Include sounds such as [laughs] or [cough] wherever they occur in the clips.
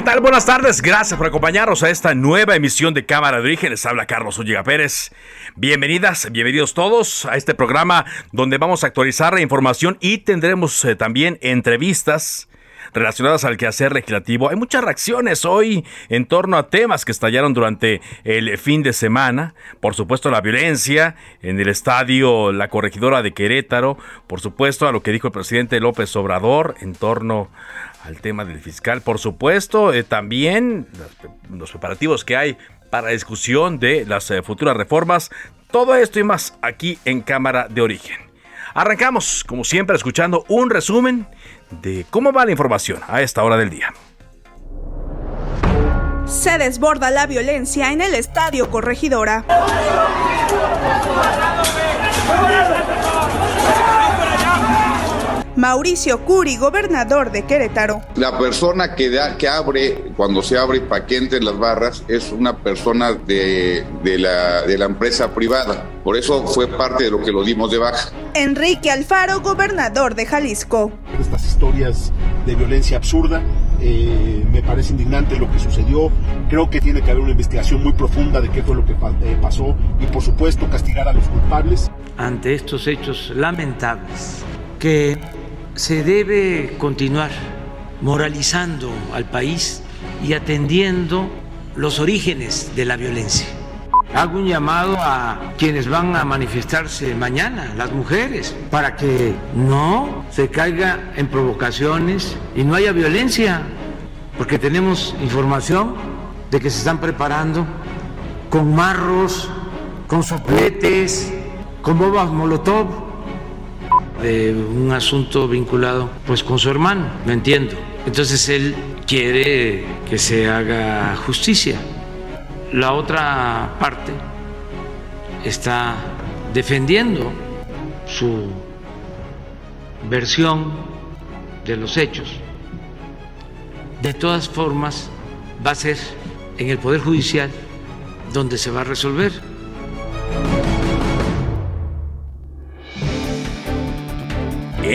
¿Qué tal? Buenas tardes. Gracias por acompañarnos a esta nueva emisión de Cámara de Origen. Les habla Carlos Ulliga Pérez. Bienvenidas, bienvenidos todos a este programa donde vamos a actualizar la información y tendremos eh, también entrevistas relacionadas al quehacer legislativo. Hay muchas reacciones hoy en torno a temas que estallaron durante el fin de semana. Por supuesto, la violencia en el estadio La Corregidora de Querétaro. Por supuesto, a lo que dijo el presidente López Obrador en torno al tema del fiscal. Por supuesto, eh, también los, los preparativos que hay para la discusión de las eh, futuras reformas. Todo esto y más aquí en Cámara de Origen. Arrancamos, como siempre, escuchando un resumen de cómo va la información a esta hora del día. Se desborda la violencia en el estadio Corregidora. Mauricio Curi, gobernador de Querétaro. La persona que, da, que abre, cuando se abre para que entren las barras, es una persona de, de, la, de la empresa privada. Por eso fue parte de lo que lo dimos de baja. Enrique Alfaro, gobernador de Jalisco. Estas historias de violencia absurda, eh, me parece indignante lo que sucedió. Creo que tiene que haber una investigación muy profunda de qué fue lo que eh, pasó y por supuesto castigar a los culpables. Ante estos hechos lamentables, que se debe continuar moralizando al país y atendiendo los orígenes de la violencia. Hago un llamado a quienes van a manifestarse mañana, las mujeres, para que no se caiga en provocaciones y no haya violencia, porque tenemos información de que se están preparando con marros, con sopletes, con bombas molotov de un asunto vinculado pues con su hermano, lo entiendo. Entonces él quiere que se haga justicia. La otra parte está defendiendo su versión de los hechos. De todas formas, va a ser en el Poder Judicial donde se va a resolver.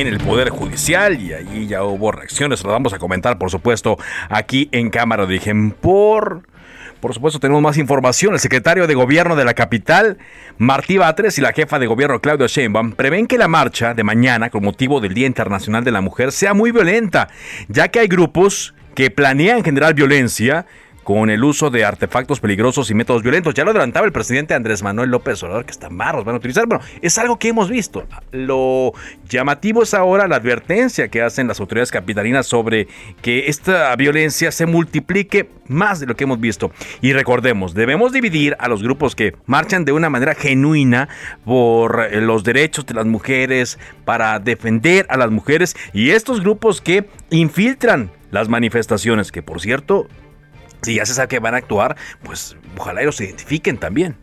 En el Poder Judicial y allí ya hubo reacciones, lo vamos a comentar por supuesto aquí en Cámara de. Por, por supuesto tenemos más información, el secretario de Gobierno de la capital, Martí Batres y la jefa de Gobierno Claudio Sheinbaum prevén que la marcha de mañana con motivo del Día Internacional de la Mujer sea muy violenta, ya que hay grupos que planean generar violencia con el uso de artefactos peligrosos y métodos violentos. Ya lo adelantaba el presidente Andrés Manuel López Obrador, que están barros van a utilizar. Bueno, es algo que hemos visto. Lo llamativo es ahora la advertencia que hacen las autoridades capitalinas sobre que esta violencia se multiplique más de lo que hemos visto. Y recordemos, debemos dividir a los grupos que marchan de una manera genuina por los derechos de las mujeres, para defender a las mujeres, y estos grupos que infiltran las manifestaciones, que por cierto si ya se sabe que van a actuar, pues ojalá ellos se identifiquen también.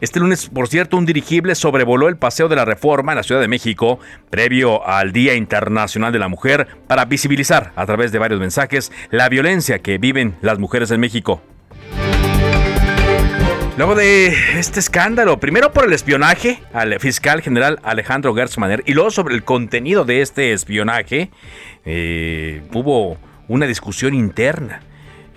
Este lunes, por cierto, un dirigible sobrevoló el Paseo de la Reforma en la Ciudad de México, previo al Día Internacional de la Mujer, para visibilizar a través de varios mensajes la violencia que viven las mujeres en México. Luego de este escándalo, primero por el espionaje al fiscal general Alejandro Gertz Manner y luego sobre el contenido de este espionaje, eh, hubo una discusión interna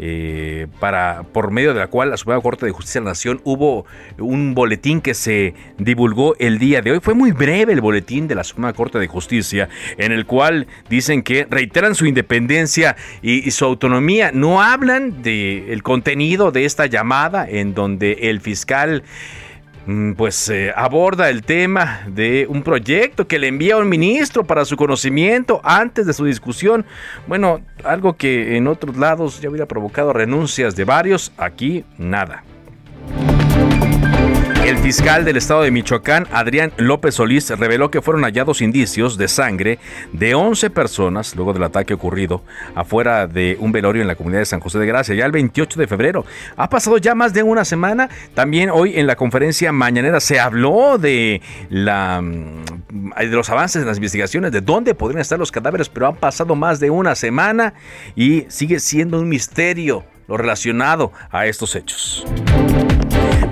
eh, para, por medio de la cual la Suprema Corte de Justicia de la Nación hubo un boletín que se divulgó el día de hoy. Fue muy breve el boletín de la Suprema Corte de Justicia, en el cual dicen que reiteran su independencia y, su autonomía. No hablan del contenido de esta llamada en donde el fiscal pues eh, aborda el tema de un proyecto que le envía un ministro para su conocimiento antes de su discusión. Bueno, algo que en otros lados ya hubiera provocado renuncias de varios, aquí nada. El fiscal del estado de Michoacán, Adrián López Solís, reveló que fueron hallados indicios de sangre de 11 personas luego del ataque ocurrido afuera de un velorio en la comunidad de San José de Gracia, ya el 28 de febrero. Ha pasado ya más de una semana. También hoy en la conferencia mañanera se habló de, mm, de los avances en las investigaciones, de dónde podrían estar los cadáveres, pero han pasado más de una semana y sigue siendo un misterio lo relacionado a estos hechos.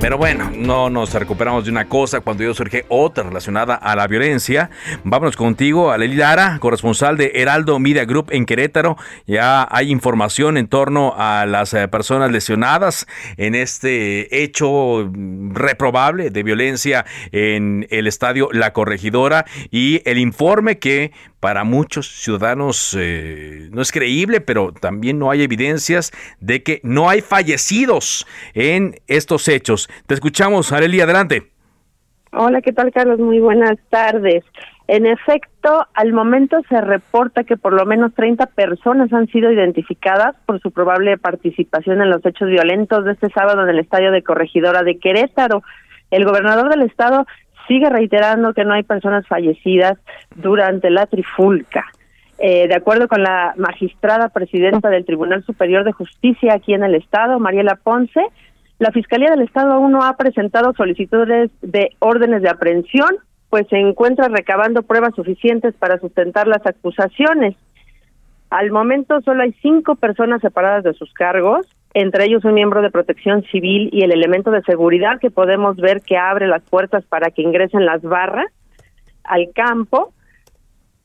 Pero bueno, no nos recuperamos de una cosa cuando yo surge otra relacionada a la violencia. Vámonos contigo, Aleli Lara, corresponsal de Heraldo Media Group en Querétaro. Ya hay información en torno a las eh, personas lesionadas en este hecho reprobable de violencia en el estadio La Corregidora y el informe que para muchos ciudadanos eh, no es creíble, pero también no hay evidencias de que no hay fallecidos en estos hechos. Te escuchamos, Areli, adelante. Hola, ¿qué tal, Carlos? Muy buenas tardes. En efecto, al momento se reporta que por lo menos 30 personas han sido identificadas por su probable participación en los hechos violentos de este sábado en el estadio de Corregidora de Querétaro. El gobernador del estado sigue reiterando que no hay personas fallecidas durante la trifulca. Eh, de acuerdo con la magistrada presidenta del Tribunal Superior de Justicia aquí en el Estado, Mariela Ponce, la Fiscalía del Estado aún no ha presentado solicitudes de órdenes de aprehensión, pues se encuentra recabando pruebas suficientes para sustentar las acusaciones. Al momento solo hay cinco personas separadas de sus cargos, entre ellos un miembro de protección civil y el elemento de seguridad que podemos ver que abre las puertas para que ingresen las barras al campo.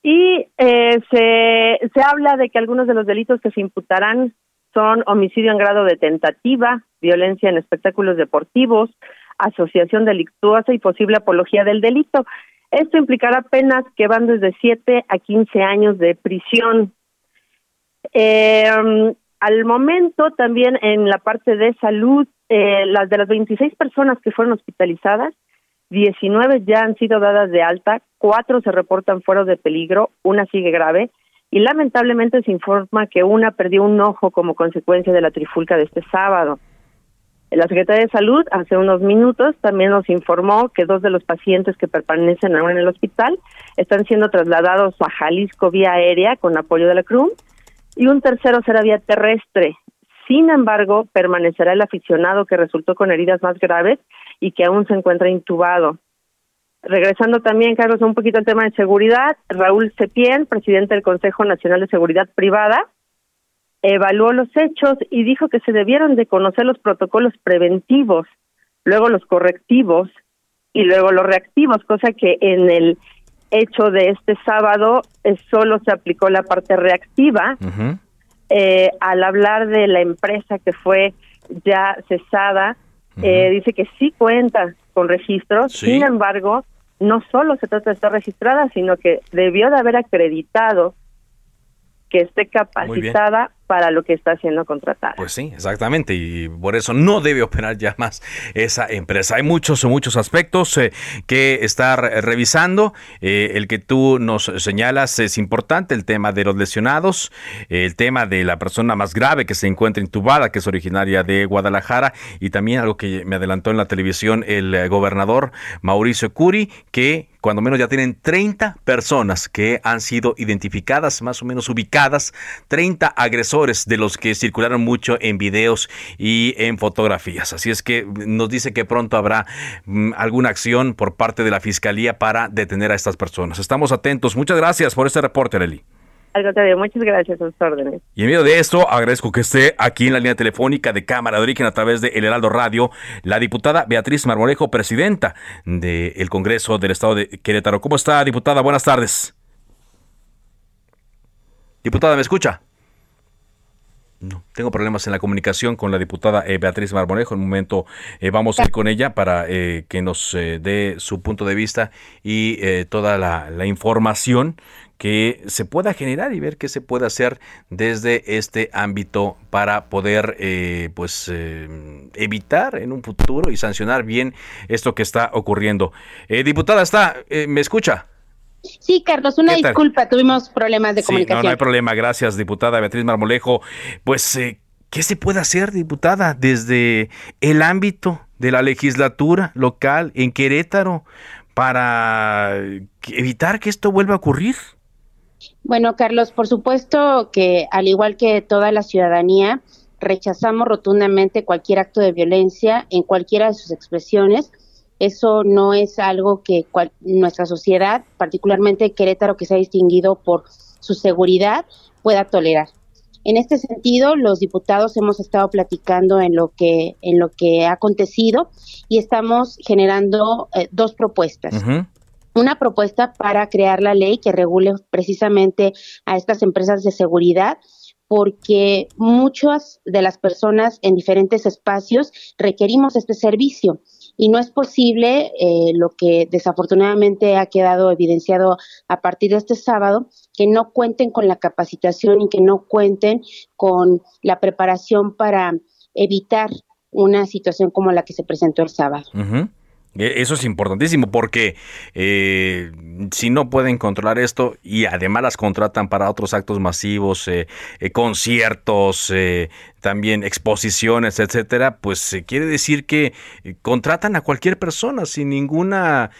Y eh, se, se habla de que algunos de los delitos que se imputarán son homicidio en grado de tentativa, violencia en espectáculos deportivos, asociación delictuosa y posible apología del delito. Esto implicará penas que van desde 7 a 15 años de prisión. Eh, al momento, también en la parte de salud, eh, las de las 26 personas que fueron hospitalizadas, 19 ya han sido dadas de alta, cuatro se reportan fuera de peligro, una sigue grave y lamentablemente se informa que una perdió un ojo como consecuencia de la trifulca de este sábado. La Secretaría de Salud hace unos minutos también nos informó que dos de los pacientes que permanecen ahora en el hospital están siendo trasladados a Jalisco vía aérea con apoyo de la CRUM y un tercero será vía terrestre. Sin embargo, permanecerá el aficionado que resultó con heridas más graves y que aún se encuentra intubado. Regresando también, Carlos, un poquito al tema de seguridad, Raúl Sepien, presidente del Consejo Nacional de Seguridad Privada, evaluó los hechos y dijo que se debieron de conocer los protocolos preventivos, luego los correctivos y luego los reactivos, cosa que en el hecho de este sábado eh, solo se aplicó la parte reactiva. Eh, al hablar de la empresa que fue ya cesada, eh, dice que sí cuenta con registros, sin embargo, no solo se trata de estar registrada, sino que debió de haber acreditado que esté capacitada para lo que está siendo contratada. Pues sí, exactamente, y por eso no debe operar ya más esa empresa. Hay muchos, muchos aspectos eh, que estar revisando. Eh, el que tú nos señalas es importante, el tema de los lesionados, el tema de la persona más grave que se encuentra intubada, que es originaria de Guadalajara, y también algo que me adelantó en la televisión el eh, gobernador Mauricio Curi, que cuando menos ya tienen 30 personas que han sido identificadas, más o menos ubicadas, 30 agresores de los que circularon mucho en videos y en fotografías. Así es que nos dice que pronto habrá mm, alguna acción por parte de la Fiscalía para detener a estas personas. Estamos atentos. Muchas gracias por este reporte, Arely. Al contrario, muchas gracias a sus órdenes. Y en medio de esto, agradezco que esté aquí en la línea telefónica de Cámara de Origen a través de El Heraldo Radio, la diputada Beatriz Marmolejo, presidenta del Congreso del Estado de Querétaro. ¿Cómo está, diputada? Buenas tardes. Diputada, ¿me escucha? No, tengo problemas en la comunicación con la diputada eh, Beatriz Marmolejo. En un momento eh, vamos a ir con ella para eh, que nos dé su punto de vista y toda la, la, información que se pueda generar y ver qué se puede hacer desde este ámbito para poder pues evitar en un futuro y sancionar bien esto que está ocurriendo. diputada, está, ¿me escucha? Sí, Carlos, una disculpa, tuvimos problemas de comunicación. No, no hay problema, gracias, diputada Beatriz Marmolejo. Pues, eh, ¿qué se puede hacer, diputada, desde el ámbito de la legislatura local en Querétaro para evitar que esto vuelva a ocurrir? Bueno, Carlos, por supuesto que al igual que toda la ciudadanía, rechazamos rotundamente cualquier acto de violencia en cualquiera de sus expresiones eso no es algo que nuestra sociedad, particularmente Querétaro, que se ha distinguido por su seguridad, pueda tolerar. En este sentido, los diputados hemos estado platicando en lo que en lo que ha acontecido y estamos generando eh, dos propuestas. Una propuesta para crear la ley que regule precisamente a estas empresas de seguridad porque muchas de las personas en diferentes espacios requerimos este servicio y no es posible eh, lo que desafortunadamente ha quedado evidenciado a partir de este sábado, que no cuenten con la capacitación y que no cuenten con la preparación para evitar una situación como la que se presentó el sábado. Eso es importantísimo porque eh, si no pueden controlar esto y además las contratan para otros actos masivos, eh, eh, conciertos, también exposiciones, etcétera, pues quiere decir que contratan a cualquier persona sin ninguna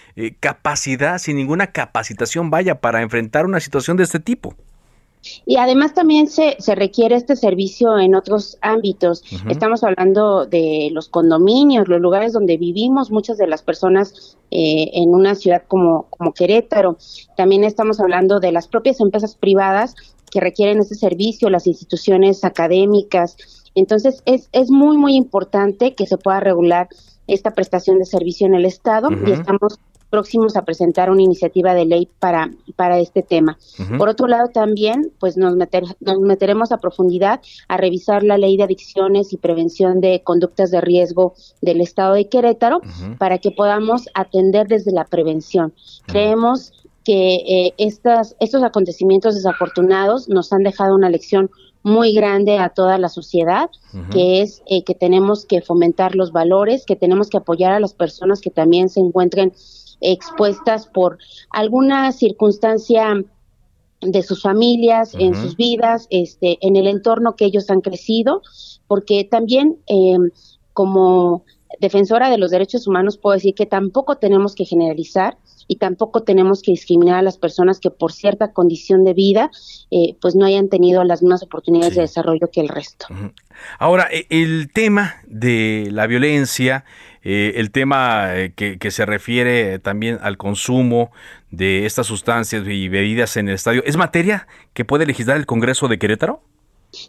capacidad, sin ninguna capacitación, vaya, para enfrentar una situación de este tipo. Y además también se, se requiere este servicio en otros ámbitos. Estamos hablando de los condominios, los lugares donde vivimos muchas de las personas eh, en una ciudad como, como Querétaro. También estamos hablando de las propias empresas privadas que requieren este servicio, las instituciones académicas. Entonces es, es muy, muy importante que se pueda regular esta prestación de servicio en el Estado y estamos próximos a presentar una iniciativa de ley para, para este tema. Por otro lado, también pues nos, nos meteremos a profundidad a revisar la ley de adicciones y prevención de conductas de riesgo del Estado de Querétaro para que podamos atender desde la prevención. Creemos que eh, estas, estos acontecimientos desafortunados nos han dejado una lección muy grande a toda la sociedad, que es eh, que tenemos que fomentar los valores, que tenemos que apoyar a las personas que también se encuentren expuestas por alguna circunstancia de sus familias, en sus vidas, este, en el entorno que ellos han crecido, porque también eh, como defensora de los derechos humanos puedo decir que tampoco tenemos que generalizar y tampoco tenemos que discriminar a las personas que por cierta condición de vida eh, pues no hayan tenido las mismas oportunidades de desarrollo que el resto. Ahora, e, el tema de la violencia, eh, el tema eh, que, que, se refiere también al consumo de estas sustancias y bebidas en el estadio, ¿es materia que puede legislar el Congreso de Querétaro?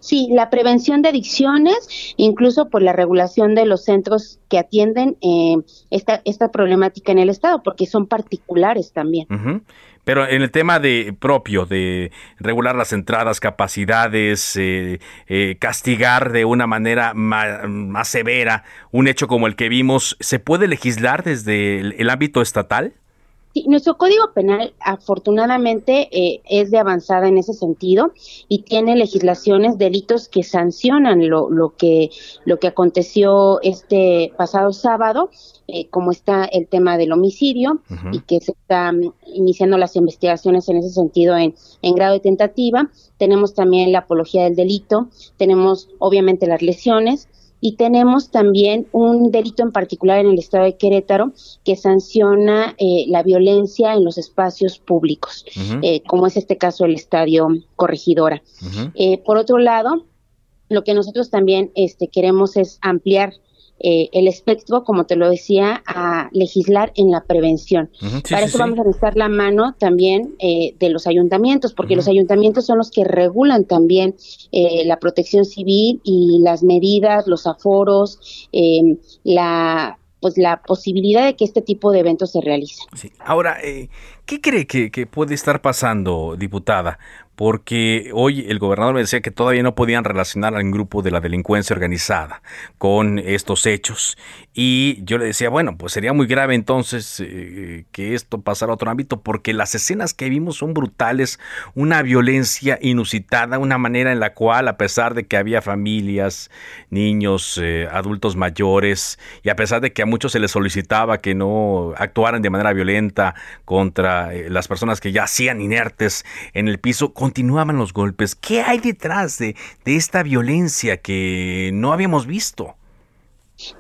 Sí, la prevención de adicciones, incluso por la regulación de los centros que atienden eh, esta, esta problemática en el Estado, porque son particulares también. Pero en el tema de propio, de regular las entradas, capacidades, eh, eh, castigar de una manera más, severa un hecho como el que vimos, ¿se puede legislar desde el ámbito estatal? Nuestro Código Penal afortunadamente eh, es de avanzada en ese sentido y tiene legislaciones, delitos que sancionan lo, lo que lo que aconteció este pasado sábado, eh, como está el tema del homicidio y que se están iniciando las investigaciones en ese sentido en, en grado de tentativa. Tenemos también la apología del delito, tenemos obviamente las lesiones y tenemos también un delito en particular en el estado de Querétaro que sanciona eh, la violencia en los espacios públicos, eh, como es este caso el estadio Corregidora. Eh, por otro lado, lo que nosotros también este, queremos es ampliar eh, el espectro, como te lo decía, a legislar en la prevención. Para eso vamos a necesitar la mano también eh, de los ayuntamientos, porque los ayuntamientos son los que regulan también eh, la protección civil y las medidas, los aforos, la pues la posibilidad de que este tipo de eventos se realicen. Ahora, ¿qué cree que, que puede estar pasando, diputada? Porque hoy el gobernador me decía que todavía no podían relacionar al grupo de la delincuencia organizada con estos hechos. Y yo le decía, bueno, pues sería muy grave entonces eh, que esto pasara a otro ámbito, porque las escenas que vimos son brutales, una violencia inusitada, una manera en la cual, a pesar de que había familias, niños, eh, adultos mayores, y a pesar de que a muchos se les solicitaba que no actuaran de manera violenta contra eh, las personas que ya hacían inertes en el piso, continuaban los golpes. ¿Qué hay detrás de, de esta violencia que no habíamos visto?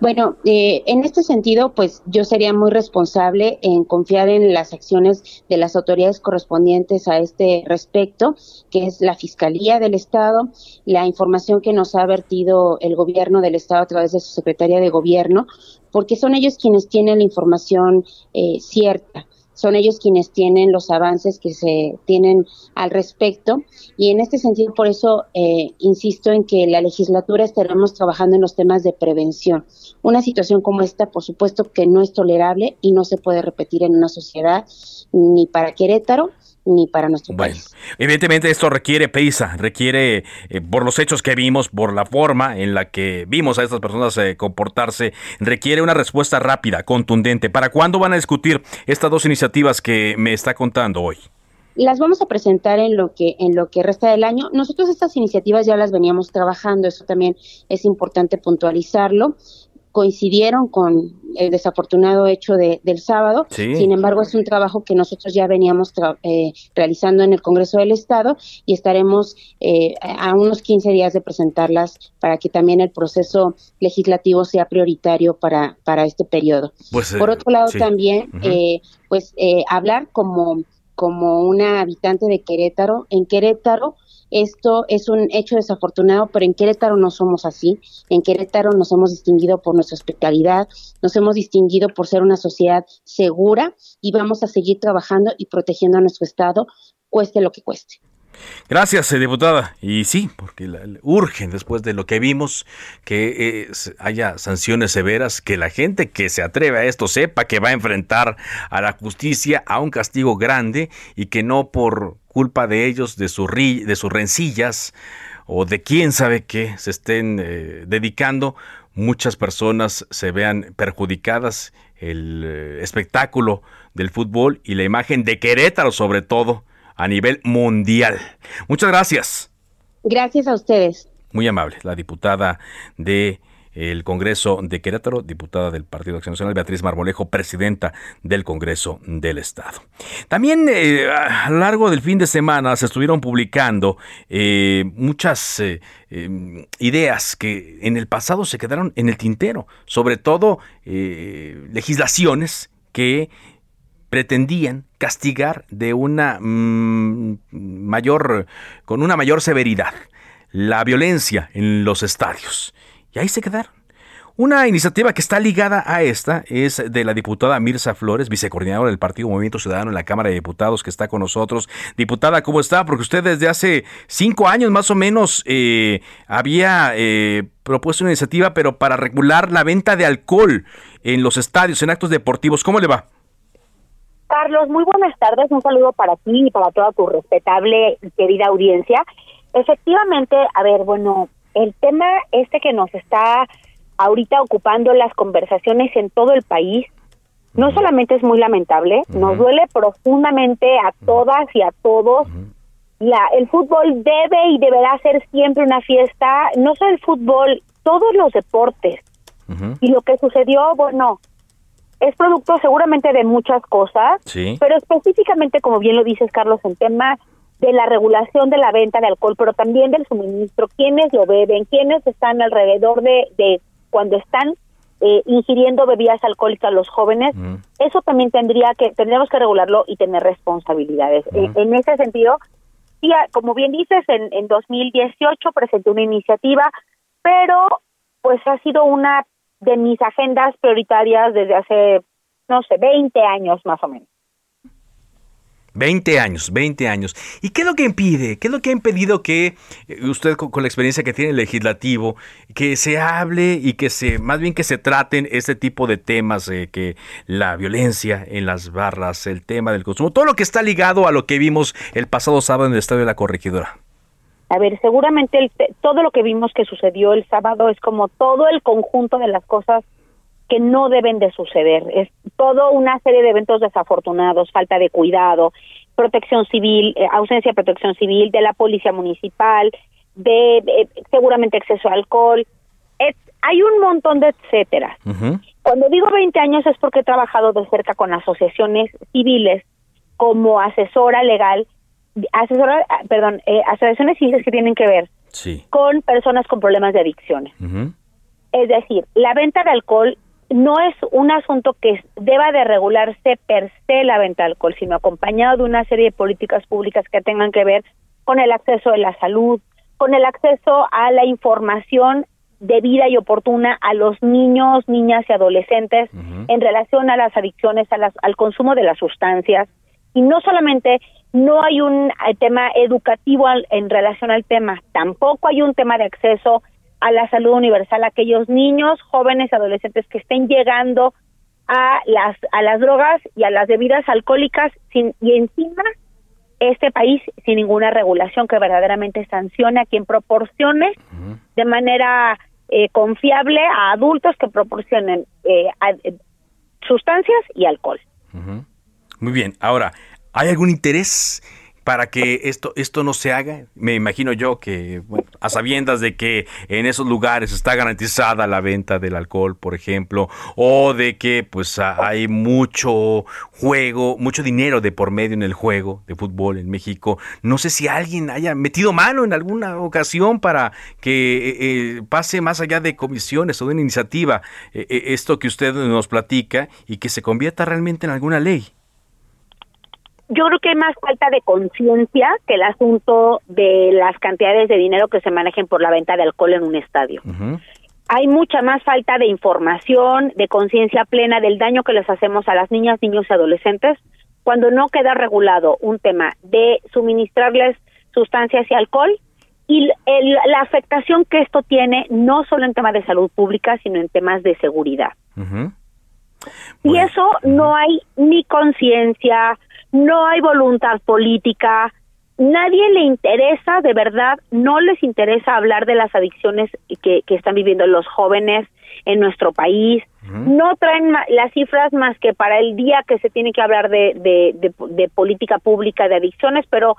Bueno, eh, en este sentido, pues yo sería muy responsable en confiar en las acciones de las autoridades correspondientes a este respecto, que es la Fiscalía del Estado, la información que nos ha vertido el gobierno del Estado a través de su Secretaría de Gobierno, porque son ellos quienes tienen la información eh, cierta son ellos quienes tienen los avances que se tienen al respecto y en este sentido por eso eh, insisto en que la legislatura estaremos trabajando en los temas de prevención. Una situación como esta por supuesto que no es tolerable y no se puede repetir en una sociedad ni para Querétaro ni para nuestro país. Evidentemente esto requiere prisa, requiere, eh, por los hechos que vimos, por la forma en la que vimos a estas personas eh, comportarse, requiere una respuesta rápida, contundente. ¿Para cuándo van a discutir estas dos iniciativas que me está contando hoy? Las vamos a presentar en lo que en lo que resta del año. Nosotros estas iniciativas ya las veníamos trabajando, eso también es importante puntualizarlo coincidieron con el desafortunado hecho de, del sábado. Sin embargo, es un trabajo que nosotros ya veníamos eh, realizando en el Congreso del Estado y estaremos eh, a unos 15 días de presentarlas para que también el proceso legislativo sea prioritario para, para este periodo. Pues, Por otro lado, también, pues hablar como, como una habitante de Querétaro. En Querétaro, esto es un hecho desafortunado, pero en Querétaro no somos así. En Querétaro nos hemos distinguido por nuestra hospitalidad, nos hemos distinguido por ser una sociedad segura y vamos a seguir trabajando y protegiendo a nuestro Estado, cueste lo que cueste. Gracias, eh, diputada. Y sí, porque la, urgen, después de lo que vimos, que eh, haya sanciones severas, que la gente que se atreve a esto sepa que va a enfrentar a la justicia a un castigo grande y que no por culpa de ellos, de, su de sus rencillas o de quién sabe qué se estén eh, dedicando, muchas personas se vean perjudicadas, el espectáculo del fútbol y la imagen de Querétaro sobre todo a nivel mundial. Muchas gracias. Gracias a ustedes. Muy amable, la diputada de el Congreso de Querétaro, diputada del Partido Acción Nacional, Beatriz Marmolejo, presidenta del Congreso del Estado. También eh, a lo largo del fin de semana se estuvieron publicando eh, muchas eh, ideas que en el pasado se quedaron en el tintero, sobre todo legislaciones que pretendían castigar de una mm, mayor, con una mayor severidad la violencia en los estadios. Y ahí se quedaron. Una iniciativa que está ligada a esta es de la diputada Mirza Flores, vicecoordinadora del Partido Movimiento Ciudadano en la Cámara de Diputados, que está con nosotros. Diputada, ¿cómo está? Porque usted desde hace cinco años más o menos eh, había eh, propuesto una iniciativa, pero para regular la venta de alcohol en los estadios, en actos deportivos. ¿Cómo le va? Carlos, muy buenas tardes. Un saludo para ti y para toda tu respetable y querida audiencia. Efectivamente, a ver, bueno, el tema este que nos está ahorita ocupando las conversaciones en todo el país, no solamente es muy lamentable, nos duele profundamente a todas y a todos. La, el fútbol debe y deberá ser siempre una fiesta, no solo el fútbol, todos los deportes. Y lo que sucedió, bueno, es producto seguramente de muchas cosas, pero específicamente, como bien lo dices, Carlos, en tema de la regulación de la venta de alcohol, pero también del suministro, quiénes lo beben, quiénes están alrededor de, de cuando están eh, ingiriendo bebidas alcohólicas los jóvenes, eso también tendría que, tendríamos que regularlo y tener responsabilidades. en, ese sentido, sí, como bien dices, en, en 2018 presenté una iniciativa, pero pues ha sido una de mis agendas prioritarias desde hace, no sé, 20 años más o menos. 20 años, 20 años. ¿Y qué es lo que impide? ¿Qué es lo que ha impedido que eh, usted con, la experiencia que tiene el legislativo, que se hable y que se, más bien que se traten este tipo de temas, eh, que la violencia en las barras, el tema del consumo, todo lo que está ligado a lo que vimos el pasado sábado en el Estadio de la Corregidora? A ver, seguramente todo lo que vimos que sucedió el sábado es como todo el conjunto de las cosas que no deben de suceder. Es todo una serie de eventos desafortunados, falta de cuidado, protección civil, eh, ausencia de protección civil, de la policía municipal, de, seguramente exceso de alcohol. hay un montón de etcétera. Cuando digo 20 años es porque he trabajado de cerca con asociaciones civiles como asesora legal, asesora, perdón, eh, asociaciones civiles que tienen que ver con personas con problemas de adicciones. Es decir, la venta de alcohol no es un asunto que deba de regularse per se la venta de alcohol, sino acompañado de una serie de políticas públicas que tengan que ver con el acceso a la salud, con el acceso a la información debida y oportuna a los niños, niñas y adolescentes en relación a las adicciones, a las, al consumo de las sustancias. Y no solamente no hay un eh, tema educativo en relación al tema, tampoco hay un tema de acceso a la salud universal a aquellos niños, jóvenes, adolescentes que estén llegando a las a las drogas y a las bebidas alcohólicas sin y encima este país sin ninguna regulación que verdaderamente sancione a quien proporcione de manera eh, confiable a adultos que proporcionen eh, eh, sustancias y alcohol. Muy bien. Ahora, ¿hay algún interés para que esto, esto no se haga? Me imagino yo que, a sabiendas de que en esos lugares está garantizada la venta del alcohol, por ejemplo, o de que pues hay mucho juego, mucho dinero de por medio en el juego de fútbol en México. No sé si alguien haya metido mano en alguna ocasión para que eh, eh, pase más allá de comisiones o de una iniciativa eh, esto que usted nos platica y que se convierta realmente en alguna ley yo creo que hay más falta de conciencia que el asunto de las cantidades de dinero que se manejen por la venta de alcohol en un estadio. Hay mucha más falta de información, de conciencia plena del daño que les hacemos a las niñas, niños y adolescentes cuando no queda regulado un tema de suministrarles sustancias y alcohol y la afectación que esto tiene no solo en temas de salud pública, sino en temas de seguridad. Y eso no hay ni conciencia, no hay voluntad política, nadie le interesa, de verdad, no les interesa hablar de las adicciones que, están viviendo los jóvenes en nuestro país. No traen las cifras más que para el día que se tiene que hablar de, de, política pública de adicciones, pero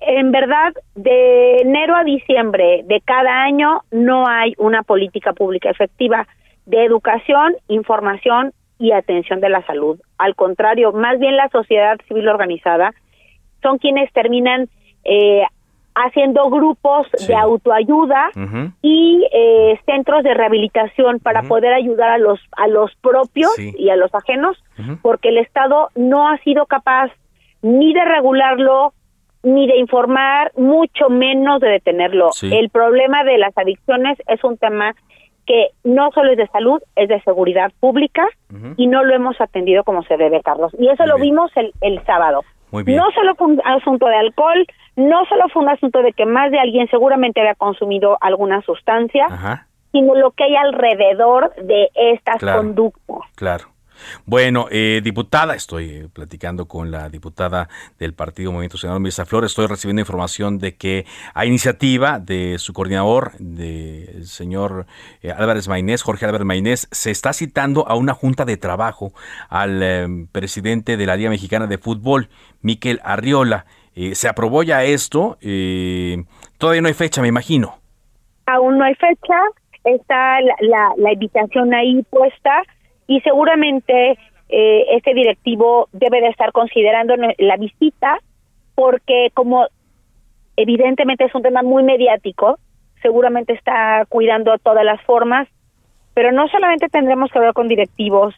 en verdad, de enero a diciembre de cada año no hay una política pública efectiva de educación, información y atención de la salud. Al contrario, más bien la sociedad civil organizada son quienes terminan eh, haciendo grupos de autoayuda y eh, centros de rehabilitación para poder ayudar a los a los propios y a los ajenos, porque el Estado no ha sido capaz ni de regularlo ni de informar, mucho menos de detenerlo. El problema de las adicciones es un tema que no solo es de salud, es de seguridad pública y no lo hemos atendido como se debe, Carlos. Y eso lo vimos el, el sábado. No solo fue un asunto de alcohol, no solo fue un asunto de que más de alguien seguramente había consumido alguna sustancia, sino lo que hay alrededor de estas conductas. Claro. Bueno, eh, diputada, estoy eh, platicando con la diputada del Partido Movimiento Ciudadano, Mirza Flores. Estoy recibiendo información de que a iniciativa de su coordinador, del señor eh, Álvarez Maynés, Jorge Álvarez Maynés, se está citando a una junta de trabajo al presidente de la Liga Mexicana de Fútbol, Miquel Arriola. ¿Se aprobó ya esto? todavía no hay fecha, me imagino. Aún no hay fecha. Está la, la invitación ahí puesta y seguramente eh, este directivo debe de estar considerando la visita porque como evidentemente es un tema muy mediático, seguramente está cuidando todas las formas, pero no solamente tendremos que hablar con directivos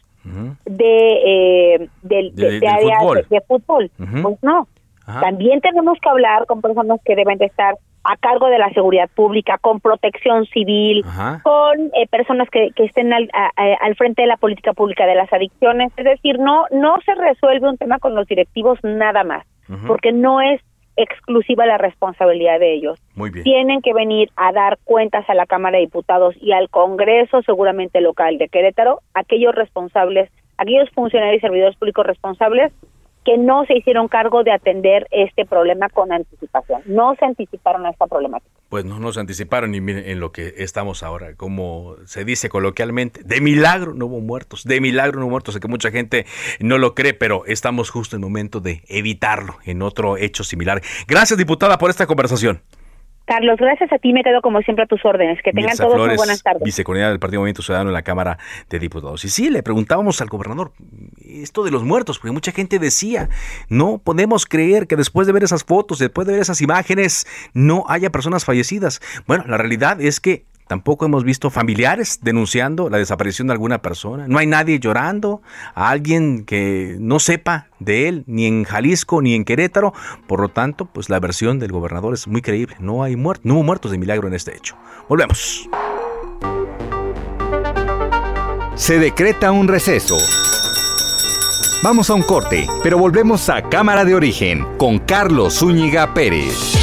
de, eh, de, de, fútbol, pues no, también tenemos que hablar con personas que deben de estar a cargo de la seguridad pública, con protección civil, con eh, personas que, que estén al, al, frente de la política pública de las adicciones. Es decir, no, no se resuelve un tema con los directivos nada más, porque no es exclusiva la responsabilidad de ellos. Muy bien. Tienen que venir a dar cuentas a la Cámara de Diputados y al Congreso, seguramente local de Querétaro, aquellos responsables, aquellos funcionarios y servidores públicos responsables que no se hicieron cargo de atender este problema con anticipación. No se anticiparon a esta problemática. Pues no nos anticiparon y miren en lo que estamos ahora, como se dice coloquialmente, de milagro no hubo muertos, de milagro no hubo muertos, sé que mucha gente no lo cree, pero estamos justo en el momento de evitarlo en otro hecho similar. Gracias, diputada, por esta conversación. Carlos, gracias a ti me quedo como siempre a tus órdenes. Que tengan todos muy buenas tardes. Vicecoordinadora del Partido Movimiento Ciudadano en la Cámara de Diputados. Y sí, le preguntábamos al gobernador esto de los muertos, porque mucha gente decía, no podemos creer que después de ver esas fotos, después de ver esas imágenes, no haya personas fallecidas. Bueno, la realidad es que Tampoco hemos visto familiares denunciando la desaparición de alguna persona. No hay nadie llorando a alguien que no sepa de él, ni en Jalisco ni en Querétaro. Por lo tanto, pues la versión del gobernador es muy creíble. No hay muertos, no hubo muertos de milagro en este hecho. Volvemos. Se decreta un receso. Vamos a un corte, pero volvemos a Cámara de Origen con Carlos Zúñiga Pérez.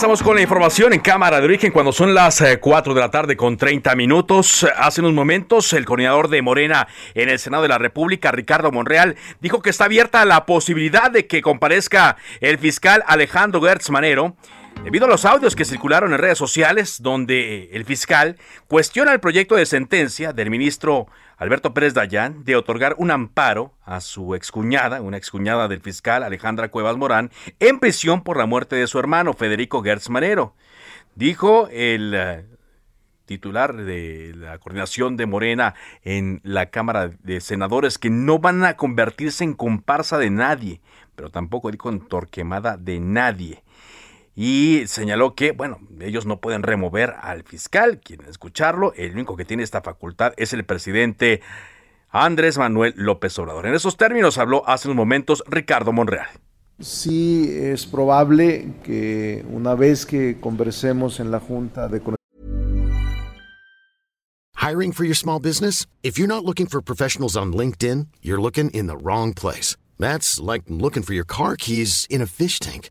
Avanzamos con la información en Cámara de Origen cuando son las 4 eh, de la tarde con 30 minutos. Hace unos momentos, el coordinador de Morena en el Senado de la República, Ricardo Monreal, dijo que está abierta la posibilidad de que comparezca el fiscal Alejandro Gertz Manero Debido a los audios que circularon en redes sociales, donde el fiscal cuestiona el proyecto de sentencia del ministro Alberto Pérez Dayán de otorgar un amparo a su excuñada, una excuñada del fiscal Alejandra Cuevas Morán, en prisión por la muerte de su hermano Federico Gertz Manero. Dijo el eh, titular de la coordinación de Morena en la Cámara de Senadores que no van a convertirse en comparsa de nadie, pero tampoco dijo en torquemada de nadie y señaló que, bueno, ellos no pueden remover al fiscal, quieren escucharlo, el único que tiene esta facultad es el presidente Andrés Manuel López Obrador. En esos términos habló hace unos momentos Ricardo Monreal. Sí, es probable que una vez que conversemos en la Junta de Hiring for your small business? If you're not looking for professionals on LinkedIn, you're looking in the wrong place. That's like looking for your car keys in a fish tank.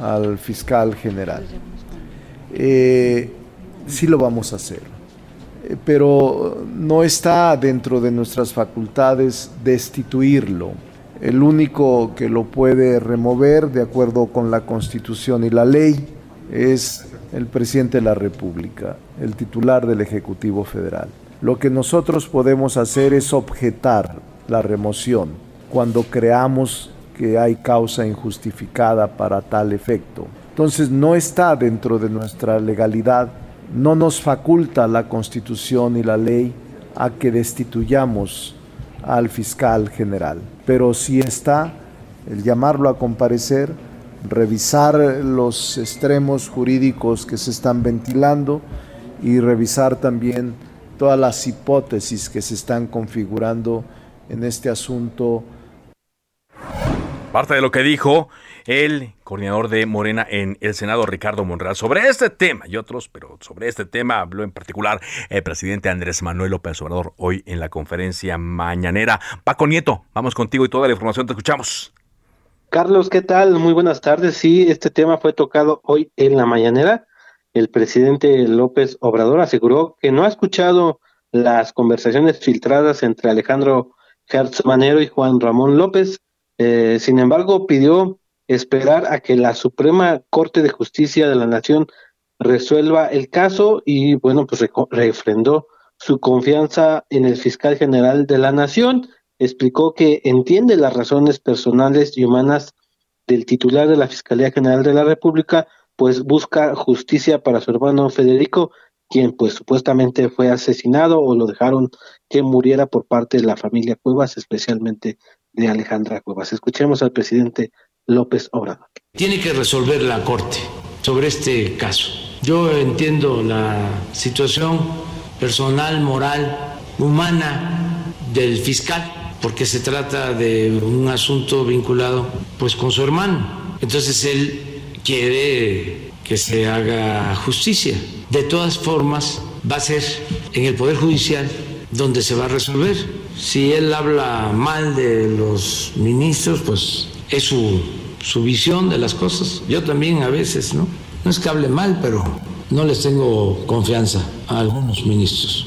al fiscal general. Eh, sí lo vamos a hacer, eh, pero no está dentro de nuestras facultades destituirlo. El único que lo puede remover de acuerdo con la Constitución y la ley es el presidente de la República, el titular del Ejecutivo Federal. Lo que nosotros podemos hacer es objetar la remoción cuando creamos que hay causa injustificada para tal efecto. Entonces no está dentro de nuestra legalidad, no nos faculta la constitución y la ley a que destituyamos al fiscal general, pero sí está el llamarlo a comparecer, revisar los extremos jurídicos que se están ventilando y revisar también todas las hipótesis que se están configurando en este asunto Parte de lo que dijo el coordinador de Morena en el Senado, Ricardo Monreal, sobre este tema y otros, pero sobre este tema habló en particular el presidente Andrés Manuel López Obrador hoy en la conferencia mañanera. Paco Nieto, vamos contigo y toda la información te escuchamos. Carlos, ¿qué tal? Muy buenas tardes. Sí, este tema fue tocado hoy en la mañanera. El presidente López Obrador aseguró que no ha escuchado las conversaciones filtradas entre Alejandro Hertz Manero y Juan Ramón López eh, sin embargo, pidió esperar a que la Suprema Corte de Justicia de la Nación resuelva el caso y, bueno, pues refrendó su confianza en el fiscal general de la Nación. Explicó que entiende las razones personales y humanas del titular de la Fiscalía General de la República, pues busca justicia para su hermano Federico, quien pues supuestamente fue asesinado o lo dejaron que muriera por parte de la familia Cuevas, especialmente de Alejandra Cuevas. Escuchemos al presidente López Obrador. Tiene que resolver la Corte sobre este caso. Yo entiendo la situación personal, moral, humana del fiscal, porque se trata de un asunto vinculado pues con su hermano. Entonces él quiere que se haga justicia. De todas formas, va a ser en el Poder Judicial donde se va a resolver. Si él habla mal de los ministros, pues es su, su visión de las cosas. Yo también a veces, ¿no? No es que hable mal, pero no les tengo confianza a algunos ministros.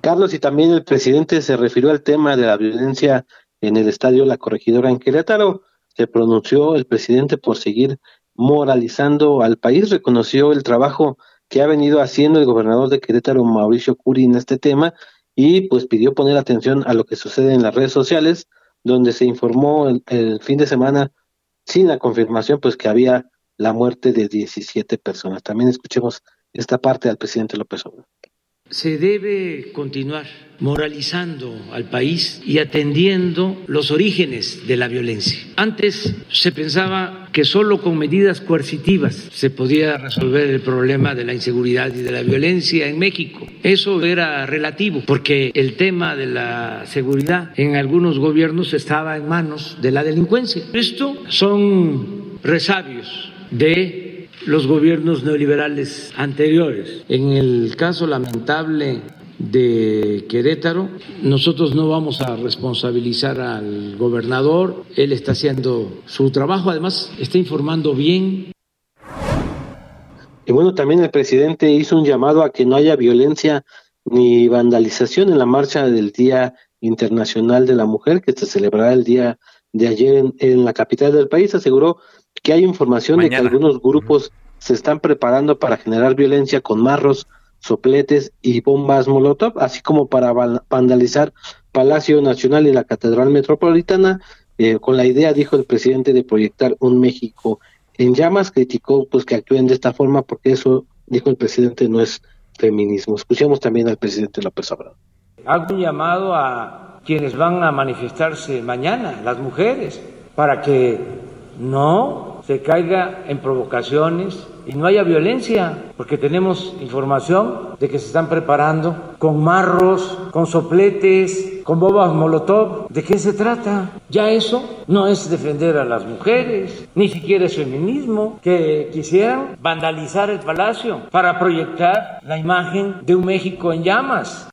Carlos, y también el presidente se refirió al tema de la violencia en el estadio La Corregidora en Querétaro. Se pronunció el presidente por seguir moralizando al país, reconoció el trabajo que ha venido haciendo el gobernador de Querétaro, Mauricio Curi, en este tema, y pues pidió poner atención a lo que sucede en las redes sociales, donde se informó el, fin de semana, sin la confirmación, pues que había la muerte de 17 personas. También escuchemos esta parte al presidente López Obrador se debe continuar moralizando al país y atendiendo los orígenes de la violencia. Antes se pensaba que solo con medidas coercitivas se podía resolver el problema de la inseguridad y de la violencia en México. Eso era relativo porque el tema de la seguridad en algunos gobiernos estaba en manos de la delincuencia. Esto son resabios de los gobiernos neoliberales anteriores. En el caso lamentable de Querétaro, nosotros no vamos a responsabilizar al gobernador, él está haciendo su trabajo, además está informando bien. Y bueno, también el presidente hizo un llamado a que no haya violencia ni vandalización en la marcha del Día Internacional de la Mujer, que se celebrará el día de ayer en, la capital del país. Aseguró que hay información de que algunos grupos se están preparando para generar violencia con marros, sopletes y bombas molotov, así como para vandalizar Palacio Nacional y la Catedral Metropolitana, eh, con la idea, dijo el presidente, de proyectar un México en llamas, criticó pues que actúen de esta forma porque eso, dijo el presidente, no es feminismo. Escuchemos también al presidente López Obrador. Hago un llamado a quienes van a manifestarse mañana, las mujeres, para que no se caiga en provocaciones y no haya violencia, porque tenemos información de que se están preparando con marros, con sopletes, con bobas molotov. ¿De qué se trata? Ya eso no es defender a las mujeres, ni siquiera es feminismo, que quisieran vandalizar el palacio para proyectar la imagen de un México en llamas.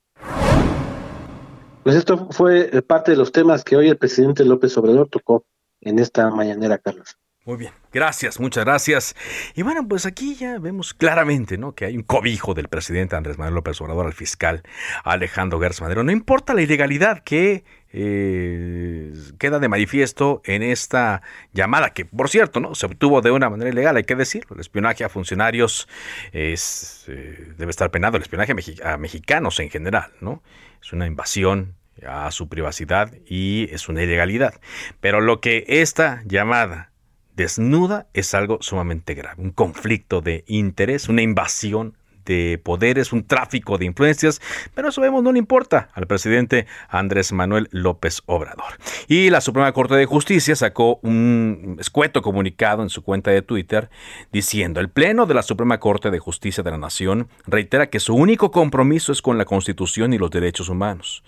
Pues esto fue parte de los temas que hoy el presidente López Obrador tocó en esta mañanera, Carlos. Muy bien, gracias, muchas gracias. Y bueno, pues aquí ya vemos claramente, ¿no? Que hay un cobijo del presidente Andrés Manuel López Obrador al fiscal Alejandro Gertz Madero. No importa la ilegalidad que eh, queda de manifiesto en esta llamada, que por cierto, ¿no? Se obtuvo de una manera ilegal, hay que decirlo. El espionaje a funcionarios es, eh, debe estar penado, el espionaje a mexicanos en general, ¿no? Es una invasión a su privacidad y es una ilegalidad. Pero lo que esta llamada desnuda es algo sumamente grave, un conflicto de interés, una invasión de poderes, un tráfico de influencias, pero eso vemos no le importa al presidente Andrés Manuel López Obrador. Y la Suprema Corte de Justicia sacó un escueto comunicado en su cuenta de Twitter diciendo, el Pleno de la Suprema Corte de Justicia de la Nación reitera que su único compromiso es con la Constitución y los derechos humanos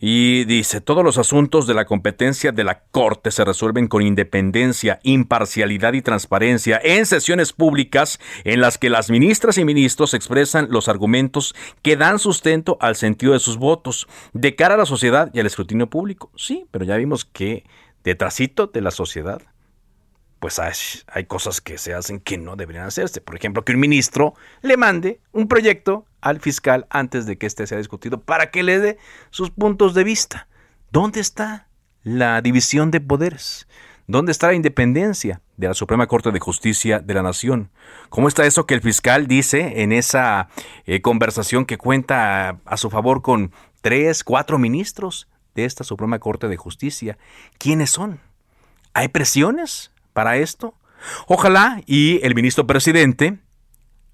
Y dice, todos los asuntos de la competencia de la Corte se resuelven con independencia, imparcialidad y transparencia en sesiones públicas en las que las ministras y ministros expresan los argumentos que dan sustento al sentido de sus votos de cara a la sociedad y al escrutinio público. Sí, pero ya vimos que detrásito de la sociedad pues hay, cosas que se hacen que no deberían hacerse. Por ejemplo, que un ministro le mande un proyecto al fiscal antes de que éste sea discutido para que le dé sus puntos de vista. ¿Dónde está la división de poderes? ¿Dónde está la independencia de la Suprema Corte de Justicia de la Nación? ¿Cómo está eso que el fiscal dice en esa eh, conversación que cuenta a, a su favor con tres, cuatro ministros de esta Suprema Corte de Justicia? ¿Quiénes son? ¿Hay presiones? para esto? Ojalá y el ministro presidente,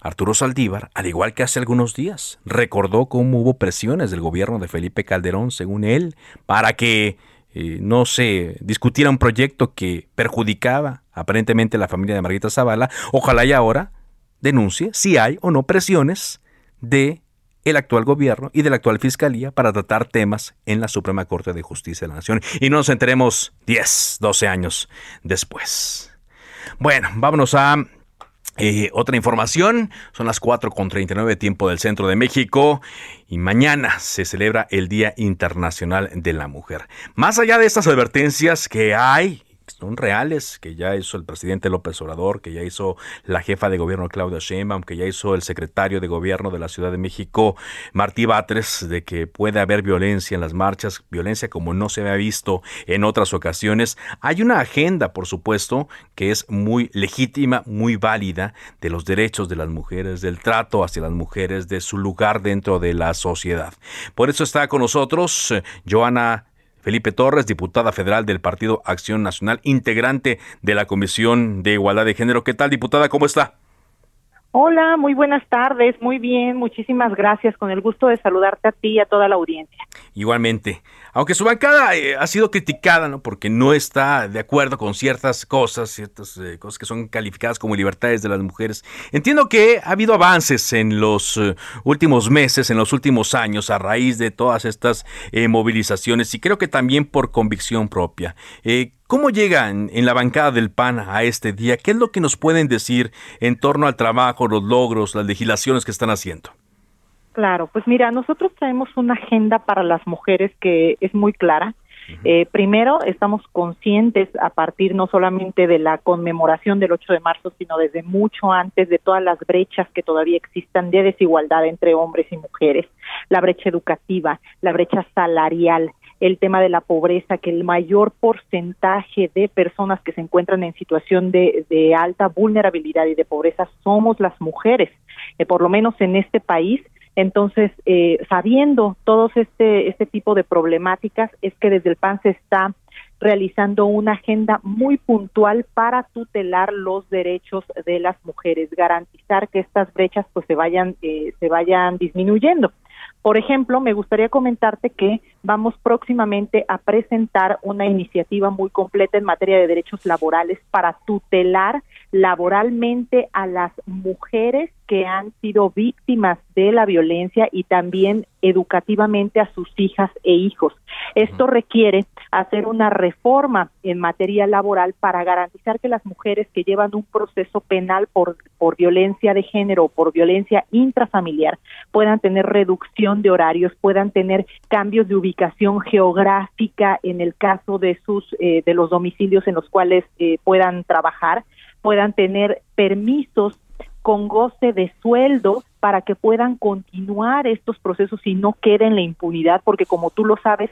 Arturo Saldívar, al igual que hace algunos días, recordó cómo hubo presiones del gobierno de Felipe Calderón, según él, para que eh, no se discutiera un proyecto que perjudicaba aparentemente a la familia de Margarita Zavala. Ojalá y ahora denuncie si hay o no presiones de el actual gobierno y de la actual fiscalía para tratar temas en la Suprema Corte de Justicia de la Nación y no nos enteremos 10, 12 años después. Bueno, vámonos a eh, otra información, son las 4.39 tiempo del centro de México y mañana se celebra el Día Internacional de la Mujer. Más allá de estas advertencias que hay son reales, que ya hizo el presidente López Obrador, que ya hizo la jefa de gobierno Claudia Sheinbaum, que ya hizo el secretario de gobierno de la Ciudad de México Martí Batres, de que puede haber violencia en las marchas, violencia como no se había visto en otras ocasiones. Hay una agenda, por supuesto, que es muy legítima, muy válida, de los derechos de las mujeres, del trato hacia las mujeres, de su lugar dentro de la sociedad. Por eso está con nosotros eh, Joana Felipe Torres, diputada federal del Partido Acción Nacional, integrante de la Comisión de Igualdad de Género. ¿Qué tal, diputada? ¿Cómo está? Hola, muy buenas tardes, muy bien, muchísimas gracias, con el gusto de saludarte a ti y a toda la audiencia. Igualmente, aunque su bancada eh, ha sido criticada, ¿no? Porque no está de acuerdo con ciertas cosas, ciertas eh, cosas que son calificadas como libertades de las mujeres. Entiendo que ha habido avances en los eh, últimos meses, en los últimos años, a raíz de todas estas movilizaciones y creo que también por convicción propia. ¿Cómo llegan en la bancada del PAN a este día? ¿Qué es lo que nos pueden decir en torno al trabajo, los logros, las legislaciones que están haciendo? Claro, pues mira, nosotros traemos una agenda para las mujeres que es muy clara. Eh, primero, estamos conscientes a partir no solamente de la conmemoración del 8 de marzo, sino desde mucho antes de todas las brechas que todavía existan de desigualdad entre hombres y mujeres, la brecha educativa, la brecha salarial, el tema de la pobreza, que el mayor porcentaje de personas que se encuentran en situación de, alta vulnerabilidad y de pobreza somos las mujeres, eh, por lo menos en este país. Entonces, eh, sabiendo todos este, este tipo de problemáticas, es que desde el PAN se está realizando una agenda muy puntual para tutelar los derechos de las mujeres, garantizar que estas brechas pues se vayan eh, se vayan disminuyendo. Por ejemplo, me gustaría comentarte que vamos próximamente a presentar una iniciativa muy completa en materia de derechos laborales para tutelar laboralmente a las mujeres que han sido víctimas de la violencia y también educativamente a sus hijas e hijos. Esto requiere hacer una reforma en materia laboral para garantizar que las mujeres que llevan un proceso penal por, por violencia de género o por violencia intrafamiliar puedan tener reducción de horarios, puedan tener cambios de ubicación geográfica en el caso de sus eh, de los domicilios en los cuales eh, puedan trabajar puedan tener permisos con goce de sueldo para que puedan continuar estos procesos y no queden la impunidad, porque como tú lo sabes,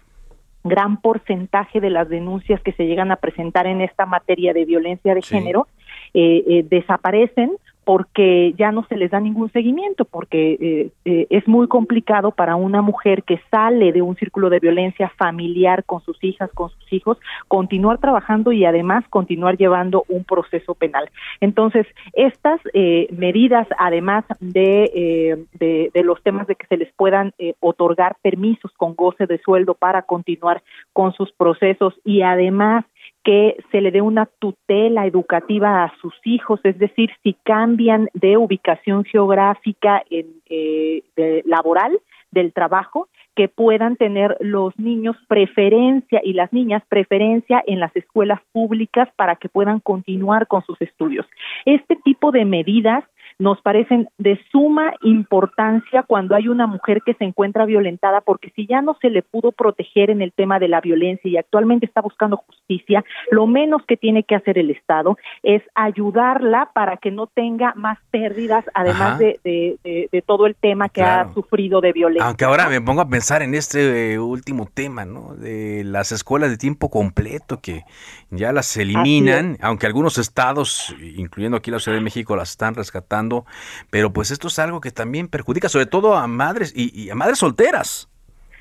gran porcentaje de las denuncias que se llegan a presentar en esta materia de violencia de género eh, eh, desaparecen porque ya no se les da ningún seguimiento, porque eh, eh, es muy complicado para una mujer que sale de un círculo de violencia familiar con sus hijas, con sus hijos, continuar trabajando y además continuar llevando un proceso penal. Entonces, estas eh, medidas, además de, de, de, los temas de que se les puedan otorgar permisos con goce de sueldo para continuar con sus procesos y además que se le dé una tutela educativa a sus hijos, es decir, si cambian de ubicación geográfica en, eh, laboral del trabajo, que puedan tener los niños preferencia y las niñas preferencia en las escuelas públicas para que puedan continuar con sus estudios. Este tipo de medidas nos parecen de suma importancia cuando hay una mujer que se encuentra violentada, porque si ya no se le pudo proteger en el tema de la violencia y actualmente está buscando justicia, lo menos que tiene que hacer el Estado es ayudarla para que no tenga más pérdidas, además de, de, todo el tema que ha sufrido de violencia. Aunque ahora me pongo a pensar en este eh, último tema, ¿no? De las escuelas de tiempo completo que ya las eliminan, aunque algunos estados, incluyendo aquí la Ciudad de México, las están rescatando pero pues esto es algo que también perjudica sobre todo a madres y, a madres solteras.